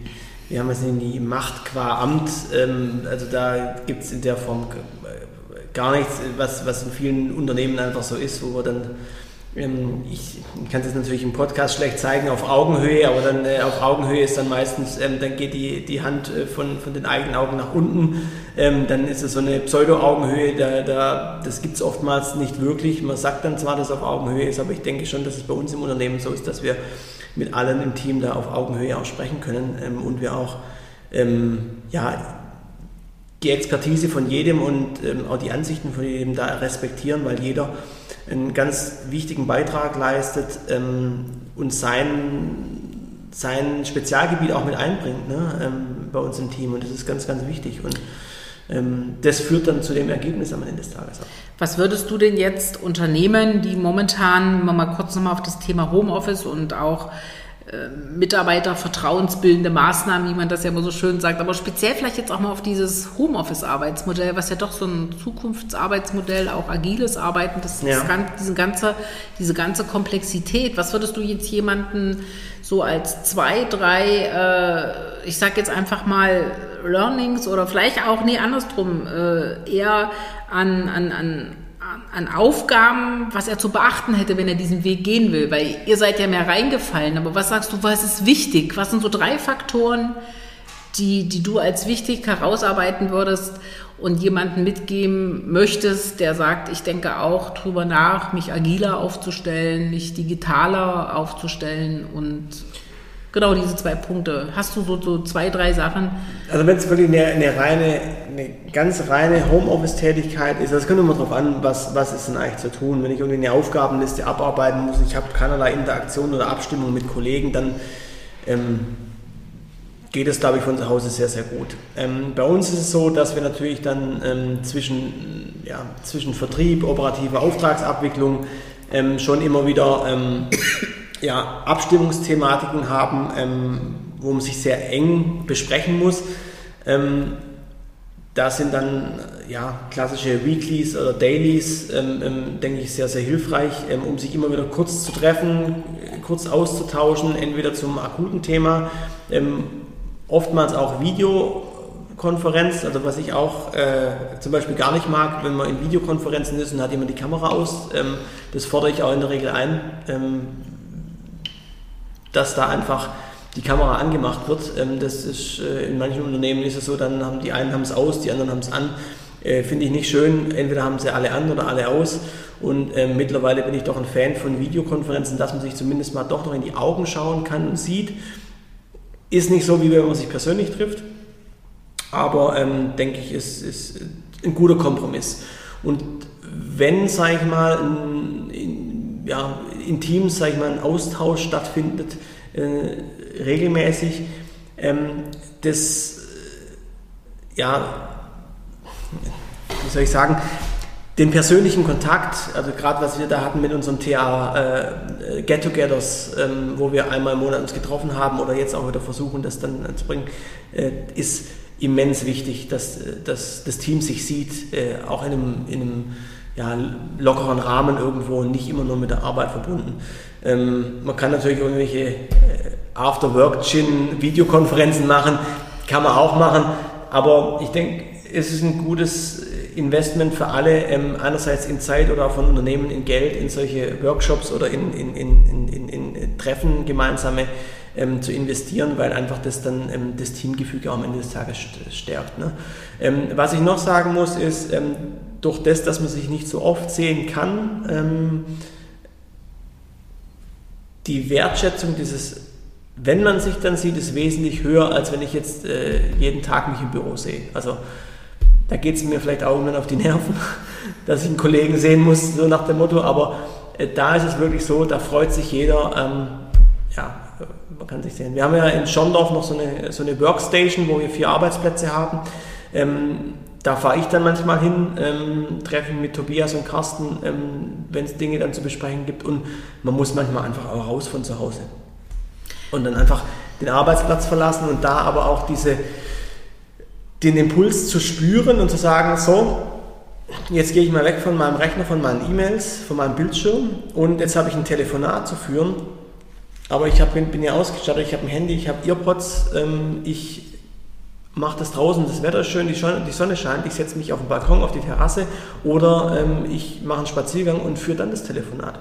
wir haben jetzt die Macht qua Amt, ähm, also da gibt es in der Form gar nichts, was, was in vielen Unternehmen einfach so ist, wo wir dann, ähm, ich kann das natürlich im Podcast schlecht zeigen, auf Augenhöhe, aber dann äh, auf Augenhöhe ist dann meistens, ähm, dann geht die, die Hand äh, von, von den eigenen Augen nach unten, dann ist es so eine Pseudo-Augenhöhe, da, da, das gibt es oftmals nicht wirklich. Man sagt dann zwar, dass es auf Augenhöhe ist, aber ich denke schon, dass es bei uns im Unternehmen so ist, dass wir mit allen im Team da auf Augenhöhe auch sprechen können ähm, und wir auch ähm, ja, die Expertise von jedem und ähm, auch die Ansichten von jedem da respektieren, weil jeder einen ganz wichtigen Beitrag leistet ähm, und sein, sein Spezialgebiet auch mit einbringt ne, ähm, bei uns im Team. Und das ist ganz, ganz wichtig. Und das führt dann zu dem Ergebnis am Ende des Tages auch. Was würdest du denn jetzt Unternehmen, die momentan, mal kurz nochmal auf das Thema Homeoffice und auch Mitarbeiter vertrauensbildende Maßnahmen, wie man das ja immer so schön sagt, aber speziell vielleicht jetzt auch mal auf dieses Homeoffice-Arbeitsmodell, was ja doch so ein Zukunftsarbeitsmodell, auch agiles Arbeiten, das, ja. das diese, ganze, diese ganze Komplexität. Was würdest du jetzt jemanden so als zwei, drei, äh, ich sag jetzt einfach mal Learnings oder vielleicht auch, nee, andersrum, äh, eher an, an, an an Aufgaben, was er zu beachten hätte, wenn er diesen Weg gehen will? Weil ihr seid ja mehr reingefallen, aber was sagst du, was ist wichtig? Was sind so drei Faktoren, die, die du als wichtig herausarbeiten würdest und jemanden mitgeben möchtest, der sagt, ich denke auch drüber nach, mich agiler aufzustellen, mich digitaler aufzustellen und Genau diese zwei Punkte. Hast du so, so zwei, drei Sachen? Also wenn es wirklich eine, eine, reine, eine ganz reine Homeoffice-Tätigkeit ist, das kommt immer darauf an, was, was ist denn eigentlich zu tun. Wenn ich irgendwie eine Aufgabenliste abarbeiten muss, ich habe keinerlei Interaktion oder Abstimmung mit Kollegen, dann ähm, geht es, glaube ich, von zu Hause sehr, sehr gut. Ähm, bei uns ist es so, dass wir natürlich dann ähm, zwischen, ja, zwischen Vertrieb, operative Auftragsabwicklung ähm, schon immer wieder ähm, ja, Abstimmungsthematiken haben, ähm, wo man sich sehr eng besprechen muss. Ähm, da sind dann ja, klassische Weeklies oder Dailies, ähm, ähm, denke ich, sehr, sehr hilfreich, ähm, um sich immer wieder kurz zu treffen, kurz auszutauschen, entweder zum akuten Thema, ähm, oftmals auch Videokonferenz, also was ich auch äh, zum Beispiel gar nicht mag, wenn man in Videokonferenzen ist und hat jemand die Kamera aus, das fordere ich auch in der Regel ein, dass da einfach die Kamera angemacht wird. Ähm, das ist, äh, in manchen Unternehmen ist es so, dann haben die einen haben es aus, die anderen haben es an. Äh, finde ich nicht schön. Entweder haben sie alle an oder alle aus. Und äh, mittlerweile bin ich doch ein Fan von Videokonferenzen, dass man sich zumindest mal doch noch in die Augen schauen kann und sieht. Ist nicht so, wie wenn man sich persönlich trifft. Aber ähm, denke ich, ist, ist ein guter Kompromiss. Und wenn, sage ich mal, in, in, ja, in Teams, sage ich mal, ein Austausch stattfindet, äh, regelmäßig. Ähm, das, äh, ja, wie soll ich sagen, den persönlichen Kontakt, also gerade was wir da hatten mit unserem TA äh, Get-togethers, ähm, wo wir einmal im Monat uns getroffen haben oder jetzt auch wieder versuchen, das dann zu bringen, äh, ist immens wichtig, dass, äh, dass das Team sich sieht, äh, auch in einem, in einem ja, lockeren Rahmen irgendwo und nicht immer nur mit der Arbeit verbunden. Ähm, man kann natürlich irgendwelche äh, After-Work-Gin-Videokonferenzen machen, kann man auch machen, aber ich denke, es ist ein gutes Investment für alle, ähm, einerseits in Zeit oder auch von Unternehmen in Geld, in solche Workshops oder in, in, in, in, in Treffen gemeinsame ähm, zu investieren, weil einfach das dann ähm, das Teamgefüge am Ende des Tages stärkt. Ne? Ähm, was ich noch sagen muss, ist, ähm, durch das, dass man sich nicht so oft sehen kann, ähm, die Wertschätzung dieses, wenn man sich dann sieht, ist wesentlich höher, als wenn ich jetzt äh, jeden Tag mich im Büro sehe. Also da geht es mir vielleicht auch irgendwann auf die Nerven, [LAUGHS] dass ich einen Kollegen sehen muss, so nach dem Motto, aber äh, da ist es wirklich so, da freut sich jeder, ähm, ja, man kann sich sehen. Wir haben ja in Schondorf noch so eine, so eine Workstation, wo wir vier Arbeitsplätze haben. Ähm, da fahre ich dann manchmal hin, ähm, treffe mit Tobias und Carsten, ähm, wenn es Dinge dann zu besprechen gibt. Und man muss manchmal einfach auch raus von zu Hause. Und dann einfach den Arbeitsplatz verlassen und da aber auch diese, den Impuls zu spüren und zu sagen, so, jetzt gehe ich mal weg von meinem Rechner, von meinen E-Mails, von meinem Bildschirm und jetzt habe ich ein Telefonat zu führen. Aber ich hab, bin ja ausgestattet, ich habe ein Handy, ich habe Earpods, ähm, ich mache das draußen, das Wetter ist schön, die Sonne, die Sonne scheint, ich setze mich auf den Balkon, auf die Terrasse oder ähm, ich mache einen Spaziergang und führe dann das Telefonat.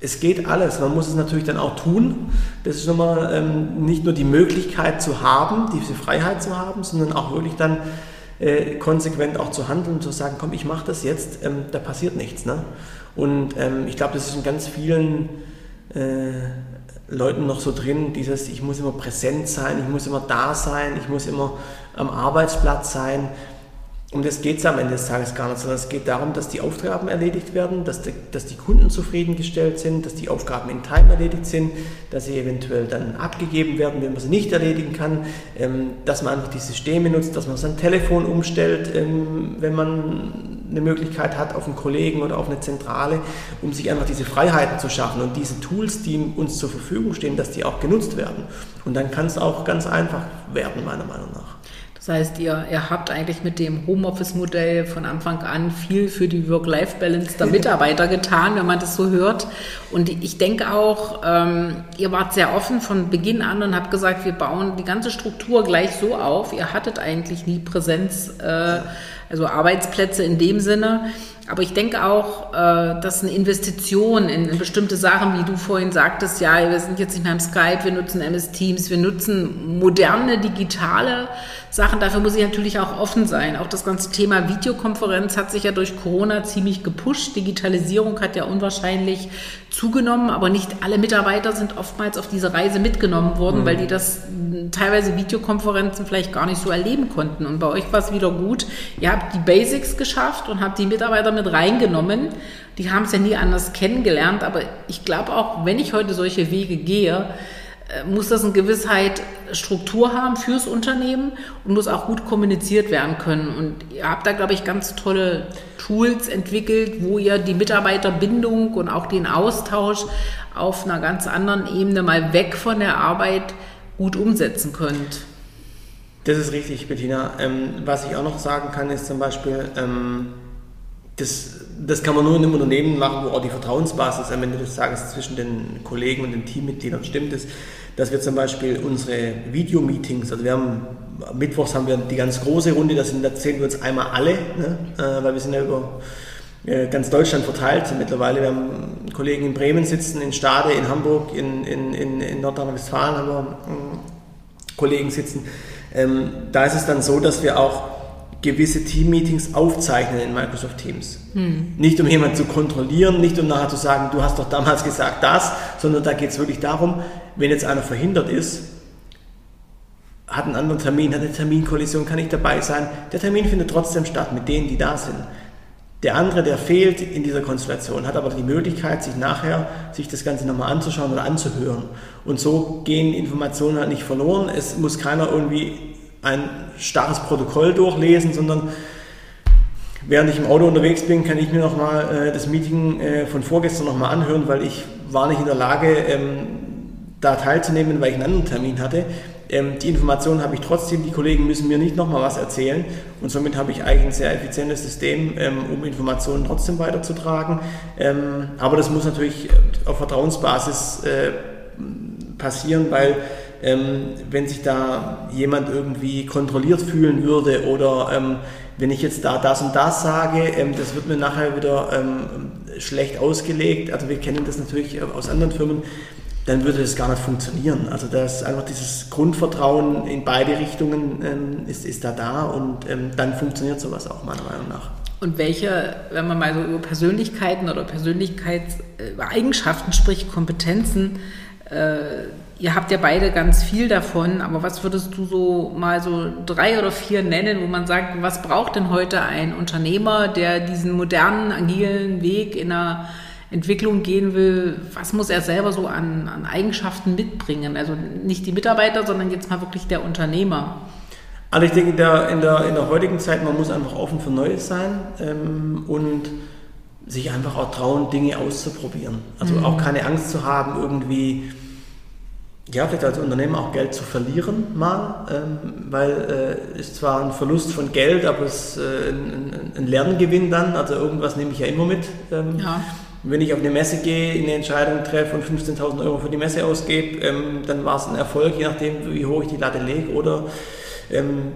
Es geht alles, man muss es natürlich dann auch tun. Das ist nochmal ähm, nicht nur die Möglichkeit zu haben, diese Freiheit zu haben, sondern auch wirklich dann äh, konsequent auch zu handeln und zu sagen, komm, ich mache das jetzt, ähm, da passiert nichts. Ne? Und ähm, ich glaube, das ist in ganz vielen äh, Leuten noch so drin, dieses, ich muss immer präsent sein, ich muss immer da sein, ich muss immer am Arbeitsplatz sein. Um das geht es am Ende des Tages gar nicht, sondern es geht darum, dass die Aufgaben erledigt werden, dass die, dass die Kunden zufriedengestellt sind, dass die Aufgaben in Time erledigt sind, dass sie eventuell dann abgegeben werden, wenn man sie nicht erledigen kann, ähm, dass man einfach die Systeme nutzt, dass man sein Telefon umstellt, ähm, wenn man eine Möglichkeit hat auf einen Kollegen oder auf eine Zentrale, um sich einfach diese Freiheiten zu schaffen und diese Tools, die uns zur Verfügung stehen, dass die auch genutzt werden. Und dann kann es auch ganz einfach werden, meiner Meinung nach. Das heißt, ihr, ihr habt eigentlich mit dem Homeoffice-Modell von Anfang an viel für die Work-Life-Balance der [LAUGHS] Mitarbeiter getan, wenn man das so hört. Und ich denke auch, ähm, ihr wart sehr offen von Beginn an und habt gesagt, wir bauen die ganze Struktur gleich so auf. Ihr hattet eigentlich nie Präsenz, äh, also Arbeitsplätze in dem Sinne. Aber ich denke auch, äh, dass eine Investition in bestimmte Sachen, wie du vorhin sagtest, ja, wir sind jetzt nicht mehr im Skype, wir nutzen MS Teams, wir nutzen moderne digitale Sachen. Dafür muss ich natürlich auch offen sein. Auch das ganze Thema Videokonferenz hat sich ja durch Corona ziemlich gepusht. Digitalisierung hat ja unwahrscheinlich zugenommen, aber nicht alle Mitarbeiter sind oftmals auf diese Reise mitgenommen worden, mhm. weil die das teilweise Videokonferenzen vielleicht gar nicht so erleben konnten. Und bei euch war es wieder gut. Ihr habt die Basics geschafft und habt die Mitarbeiter mit reingenommen. Die haben es ja nie anders kennengelernt, aber ich glaube auch, wenn ich heute solche Wege gehe, äh, muss das eine Gewissheit Struktur haben fürs Unternehmen und muss auch gut kommuniziert werden können. Und ihr habt da, glaube ich, ganz tolle Tools entwickelt, wo ihr die Mitarbeiterbindung und auch den Austausch auf einer ganz anderen Ebene mal weg von der Arbeit gut umsetzen könnt. Das ist richtig, Bettina. Ähm, was ich auch noch sagen kann, ist zum Beispiel, ähm, das, das kann man nur in einem Unternehmen machen, wo auch die Vertrauensbasis am Ende des Tages zwischen den Kollegen und den Teammitgliedern stimmt, ist, dass wir zum Beispiel unsere Videomeetings, also wir haben Mittwochs haben wir die ganz große Runde, da, zählen wir uns einmal alle, ne? äh, weil wir sind ja über äh, ganz Deutschland verteilt mittlerweile. Wir haben Kollegen in Bremen sitzen, in Stade, in Hamburg, in, in, in, in Nordrhein-Westfalen haben wir äh, Kollegen sitzen. Ähm, da ist es dann so, dass wir auch gewisse Team-Meetings aufzeichnen in Microsoft Teams. Hm. Nicht um jemanden zu kontrollieren, nicht um nachher zu sagen, du hast doch damals gesagt das, sondern da geht es wirklich darum, wenn jetzt einer verhindert ist, hat einen anderen Termin, hat eine Terminkollision, kann nicht dabei sein. Der Termin findet trotzdem statt mit denen, die da sind. Der andere, der fehlt in dieser Konstellation, hat aber die Möglichkeit, sich nachher sich das Ganze nochmal anzuschauen oder anzuhören. Und so gehen Informationen halt nicht verloren. Es muss keiner irgendwie ein starres Protokoll durchlesen, sondern während ich im Auto unterwegs bin, kann ich mir nochmal äh, das Meeting äh, von vorgestern nochmal anhören, weil ich war nicht in der Lage, ähm, da teilzunehmen, weil ich einen anderen Termin hatte. Ähm, die Informationen habe ich trotzdem, die Kollegen müssen mir nicht nochmal was erzählen und somit habe ich eigentlich ein sehr effizientes System, ähm, um Informationen trotzdem weiterzutragen. Ähm, aber das muss natürlich auf Vertrauensbasis äh, passieren, weil wenn sich da jemand irgendwie kontrolliert fühlen würde oder wenn ich jetzt da das und das sage, das wird mir nachher wieder schlecht ausgelegt. Also wir kennen das natürlich aus anderen Firmen dann würde das gar nicht funktionieren. Also das einfach dieses Grundvertrauen in beide Richtungen ähm, ist, ist da da und ähm, dann funktioniert sowas auch meiner Meinung nach. Und welche, wenn man mal so über Persönlichkeiten oder Persönlichkeitseigenschaften spricht, Kompetenzen, äh, ihr habt ja beide ganz viel davon, aber was würdest du so mal so drei oder vier nennen, wo man sagt, was braucht denn heute ein Unternehmer, der diesen modernen, agilen Weg in einer Entwicklung gehen will, was muss er selber so an, an Eigenschaften mitbringen? Also nicht die Mitarbeiter, sondern jetzt mal wirklich der Unternehmer. Also ich denke, in der, in der, in der heutigen Zeit, man muss einfach offen für Neues sein ähm, und sich einfach auch trauen, Dinge auszuprobieren. Also mhm. auch keine Angst zu haben, irgendwie, ja, vielleicht als Unternehmer auch Geld zu verlieren mal, ähm, weil es äh, ist zwar ein Verlust von Geld, aber es ist äh, ein, ein, Lerngewinn dann, also irgendwas nehme ich ja immer mit. Ähm, ja wenn ich auf eine Messe gehe, eine Entscheidung treffe und 15.000 Euro für die Messe ausgebe, ähm, dann war es ein Erfolg, je nachdem, wie hoch ich die Latte lege. Oder ähm,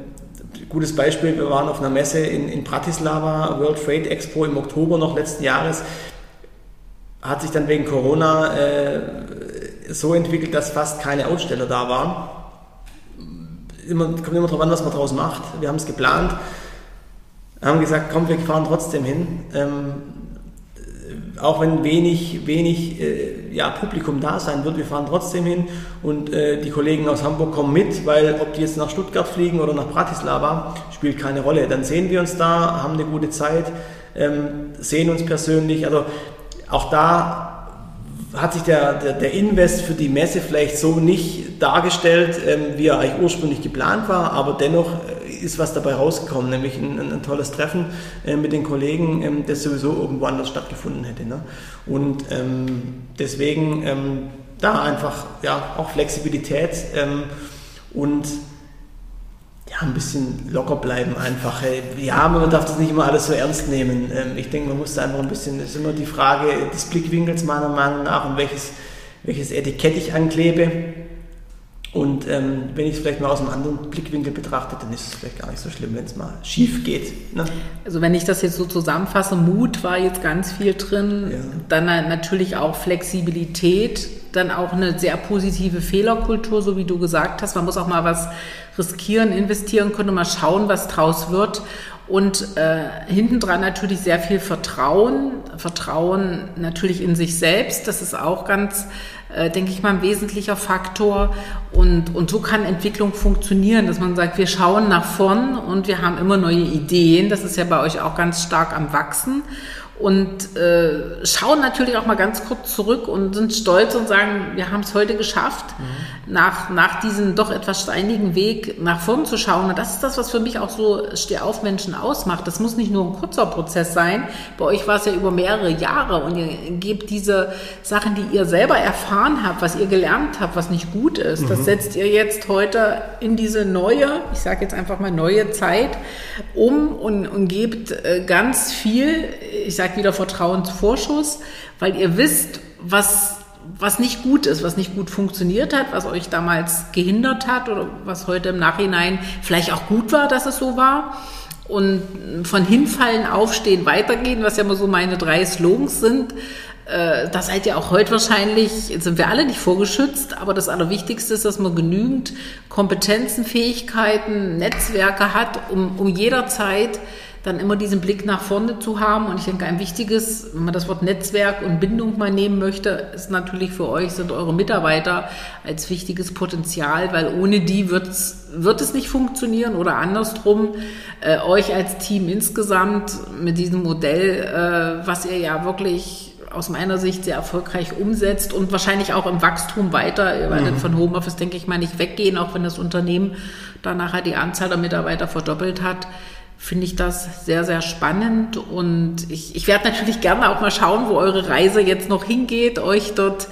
gutes Beispiel, wir waren auf einer Messe in, in Bratislava, World Freight Expo im Oktober noch letzten Jahres. Hat sich dann wegen Corona äh, so entwickelt, dass fast keine Aussteller da waren. Immer, kommt immer darauf an, was man draus macht. Wir haben es geplant, haben gesagt, komm, wir fahren trotzdem hin. Ähm, auch wenn wenig, wenig äh, ja, Publikum da sein wird, wir fahren trotzdem hin und äh, die Kollegen aus Hamburg kommen mit, weil ob die jetzt nach Stuttgart fliegen oder nach Bratislava, spielt keine Rolle. Dann sehen wir uns da, haben eine gute Zeit, ähm, sehen uns persönlich. Also auch da hat sich der, der, der, Invest für die Messe vielleicht so nicht dargestellt, ähm, wie er eigentlich ursprünglich geplant war, aber dennoch äh, ist was dabei rausgekommen, nämlich ein, ein tolles Treffen äh, mit den Kollegen, ähm, das sowieso irgendwo anders stattgefunden hätte. Ne? Und ähm, deswegen ähm, da einfach ja, auch Flexibilität ähm, und ja, ein bisschen locker bleiben einfach. Ja, man darf das nicht immer alles so ernst nehmen. Ähm, ich denke, man muss da einfach ein bisschen, das ist immer die Frage des Blickwinkels meiner Meinung nach und welches, welches Etikett ich anklebe. Und ähm, wenn ich es vielleicht mal aus einem anderen Blickwinkel betrachte, dann ist es vielleicht gar nicht so schlimm, wenn es mal schief geht. Ne? Also wenn ich das jetzt so zusammenfasse, Mut war jetzt ganz viel drin, ja. dann natürlich auch Flexibilität, dann auch eine sehr positive Fehlerkultur, so wie du gesagt hast. Man muss auch mal was riskieren, investieren können, mal schauen, was draus wird. Und äh, hintendran natürlich sehr viel Vertrauen. Vertrauen natürlich in sich selbst. Das ist auch ganz äh, denke ich mal, ein wesentlicher Faktor. Und, und so kann Entwicklung funktionieren, dass man sagt, wir schauen nach vorn und wir haben immer neue Ideen. Das ist ja bei euch auch ganz stark am Wachsen. Und äh, schauen natürlich auch mal ganz kurz zurück und sind stolz und sagen, wir haben es heute geschafft, mhm. nach, nach diesem doch etwas steinigen Weg nach vorn zu schauen. Und das ist das, was für mich auch so Stehauf Menschen ausmacht. Das muss nicht nur ein kurzer Prozess sein. Bei euch war es ja über mehrere Jahre und ihr gebt diese Sachen, die ihr selber erfahren habt, was ihr gelernt habt, was nicht gut ist, mhm. das setzt ihr jetzt heute in diese neue, ich sage jetzt einfach mal neue Zeit um und, und gebt äh, ganz viel, ich sage wieder Vertrauensvorschuss, weil ihr wisst, was, was nicht gut ist, was nicht gut funktioniert hat, was euch damals gehindert hat oder was heute im Nachhinein vielleicht auch gut war, dass es so war. Und von hinfallen, aufstehen, weitergehen, was ja immer so meine drei Slogans sind, äh, da seid ihr auch heute wahrscheinlich, sind wir alle nicht vorgeschützt, aber das Allerwichtigste ist, dass man genügend Kompetenzen, Fähigkeiten, Netzwerke hat, um, um jederzeit dann immer diesen Blick nach vorne zu haben. Und ich denke, ein wichtiges, wenn man das Wort Netzwerk und Bindung mal nehmen möchte, ist natürlich für euch, sind eure Mitarbeiter als wichtiges Potenzial, weil ohne die wird's, wird es nicht funktionieren oder andersrum, äh, euch als Team insgesamt mit diesem Modell, äh, was ihr ja wirklich aus meiner Sicht sehr erfolgreich umsetzt und wahrscheinlich auch im Wachstum weiter. Ihr werdet mhm. von Homeoffice, denke ich mal, nicht weggehen, auch wenn das Unternehmen dann nachher die Anzahl der Mitarbeiter verdoppelt hat finde ich das sehr, sehr spannend. Und ich, ich werde natürlich gerne auch mal schauen, wo eure Reise jetzt noch hingeht, euch dort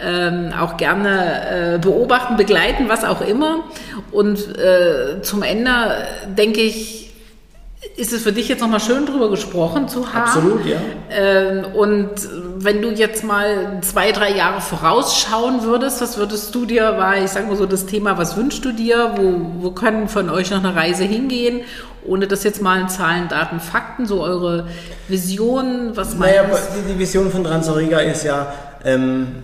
ähm, auch gerne äh, beobachten, begleiten, was auch immer. Und äh, zum Ende denke ich, ist es für dich jetzt nochmal schön drüber gesprochen zu haben. Absolut, ja. Ähm, und wenn du jetzt mal zwei, drei Jahre vorausschauen würdest, was würdest du dir, war ich sage mal so das Thema, was wünschst du dir, wo, wo können von euch noch eine Reise hingehen, ohne das jetzt mal in Zahlen, Daten, Fakten, so eure Vision, was naja, meinst die, die Vision von Transoriga ist ja, ähm,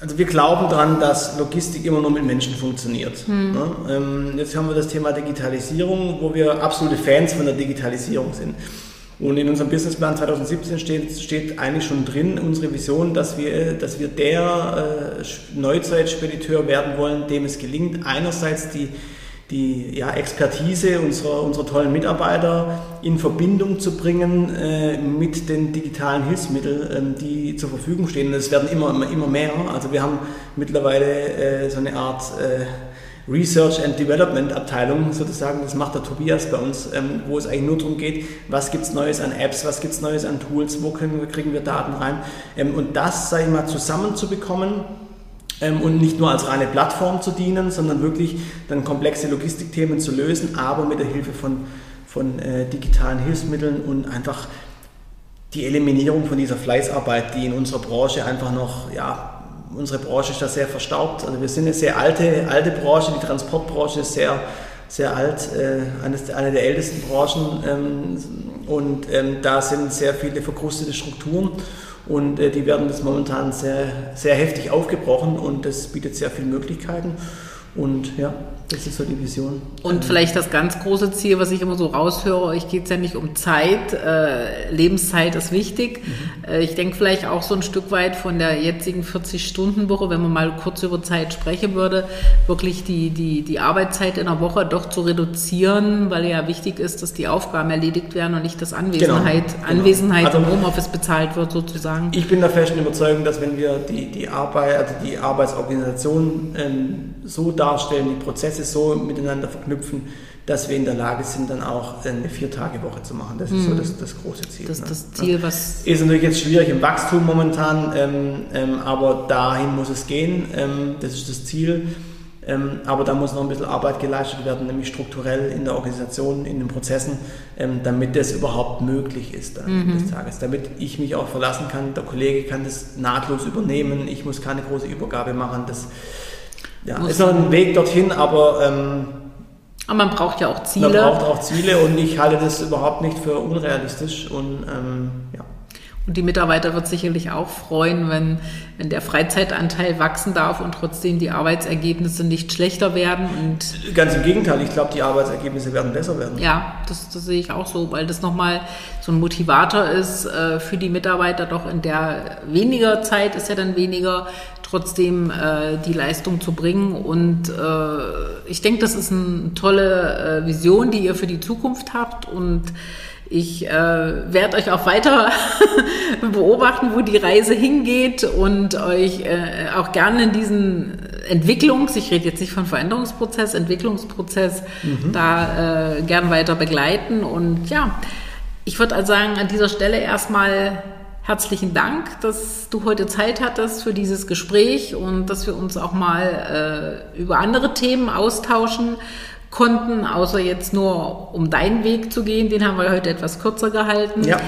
also wir glauben daran, dass Logistik immer nur mit Menschen funktioniert. Hm. Ja, ähm, jetzt haben wir das Thema Digitalisierung, wo wir absolute Fans von der Digitalisierung sind. Und in unserem Businessplan 2017 steht, steht eigentlich schon drin unsere Vision, dass wir, dass wir der äh, Neuzeitspediteur werden wollen, dem es gelingt, einerseits die die ja, Expertise unserer, unserer tollen Mitarbeiter in Verbindung zu bringen äh, mit den digitalen Hilfsmitteln, äh, die zur Verfügung stehen. Es werden immer, immer, immer mehr. Also wir haben mittlerweile äh, so eine Art äh, Research and Development Abteilung sozusagen, das macht der Tobias bei uns, ähm, wo es eigentlich nur darum geht, was gibt es Neues an Apps, was gibt es Neues an Tools, wo können, kriegen wir Daten rein. Ähm, und das, sage ich mal, zusammenzubekommen, ähm, und nicht nur als reine Plattform zu dienen, sondern wirklich dann komplexe Logistikthemen zu lösen, aber mit der Hilfe von, von äh, digitalen Hilfsmitteln und einfach die Eliminierung von dieser Fleißarbeit, die in unserer Branche einfach noch, ja, unsere Branche ist da sehr verstaubt. Also wir sind eine sehr alte, alte Branche, die Transportbranche ist sehr, sehr alt, äh, eines, eine der ältesten Branchen ähm, und ähm, da sind sehr viele verkrustete Strukturen und äh, die werden jetzt momentan sehr, sehr heftig aufgebrochen und das bietet sehr viele Möglichkeiten. Und ja, das ist so die Vision. Und vielleicht das ganz große Ziel, was ich immer so raushöre, euch geht es ja nicht um Zeit, äh, Lebenszeit ist wichtig. Mhm. Äh, ich denke vielleicht auch so ein Stück weit von der jetzigen 40-Stunden-Woche, wenn man mal kurz über Zeit sprechen würde, wirklich die, die, die Arbeitszeit in der Woche doch zu reduzieren, weil ja wichtig ist, dass die Aufgaben erledigt werden und nicht, dass Anwesenheit, genau, genau. Anwesenheit also, im Homeoffice bezahlt wird sozusagen. Ich bin der festen Überzeugung, dass wenn wir die, die Arbeit, also die Arbeitsorganisation ähm, so darstellen, die Prozesse so miteinander verknüpfen, dass wir in der Lage sind, dann auch eine Vier-Tage-Woche zu machen. Das ist mhm. so das, das, große Ziel. Das, ne? das Ziel, was. Ist natürlich jetzt schwierig im Wachstum momentan, ähm, ähm, aber dahin muss es gehen. Ähm, das ist das Ziel. Ähm, aber da muss noch ein bisschen Arbeit geleistet werden, nämlich strukturell in der Organisation, in den Prozessen, ähm, damit das überhaupt möglich ist dann mhm. des Tages. Damit ich mich auch verlassen kann, der Kollege kann das nahtlos übernehmen, ich muss keine große Übergabe machen. Das, ja, ist noch ein Weg dorthin, aber. Ähm, aber man braucht ja auch Ziele. Man braucht auch Ziele und ich halte das überhaupt nicht für unrealistisch und ähm, ja. Und die Mitarbeiter wird sicherlich auch freuen, wenn, wenn der Freizeitanteil wachsen darf und trotzdem die Arbeitsergebnisse nicht schlechter werden. Und Ganz im Gegenteil, ich glaube, die Arbeitsergebnisse werden besser werden. Ja, das, das sehe ich auch so, weil das nochmal so ein Motivator ist äh, für die Mitarbeiter, doch in der weniger Zeit ist ja dann weniger trotzdem äh, die Leistung zu bringen. Und äh, ich denke, das ist eine tolle äh, Vision, die ihr für die Zukunft habt. Und Ich äh, werde euch auch weiter [LAUGHS] beobachten, wo die Reise hingeht und euch äh, auch gerne in diesen Entwicklungs, ich rede jetzt nicht von Veränderungsprozess, Entwicklungsprozess, mhm. da äh, gern weiter begleiten. Und ja, ich würde also sagen, an dieser Stelle erstmal herzlichen Dank, dass du heute Zeit hattest für dieses Gespräch und dass wir uns auch mal äh, über andere Themen austauschen konnten, außer jetzt nur um deinen Weg zu gehen. Den haben wir heute etwas kürzer gehalten. Ja.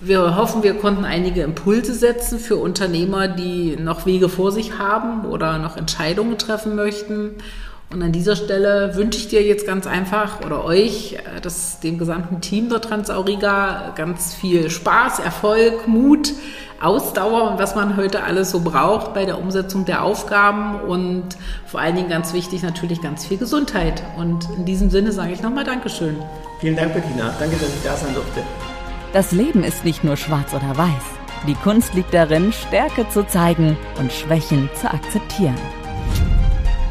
Wir hoffen, wir konnten einige Impulse setzen für Unternehmer, die noch Wege vor sich haben oder noch Entscheidungen treffen möchten. Und an dieser Stelle wünsche ich dir jetzt ganz einfach oder euch, äh, das, dem gesamten Team der Transauriga, ganz viel Spaß, Erfolg, Mut, Ausdauer und was man heute alles so braucht bei der Umsetzung der Aufgaben und vor allen Dingen ganz wichtig natürlich ganz viel Gesundheit. Und in diesem Sinne sage ich nochmal Dankeschön. Vielen Dank, Bettina. Danke, dass ich da sein durfte. Das Leben ist nicht nur schwarz oder weiß. Die Kunst liegt darin, Stärke zu zeigen und Schwächen zu akzeptieren.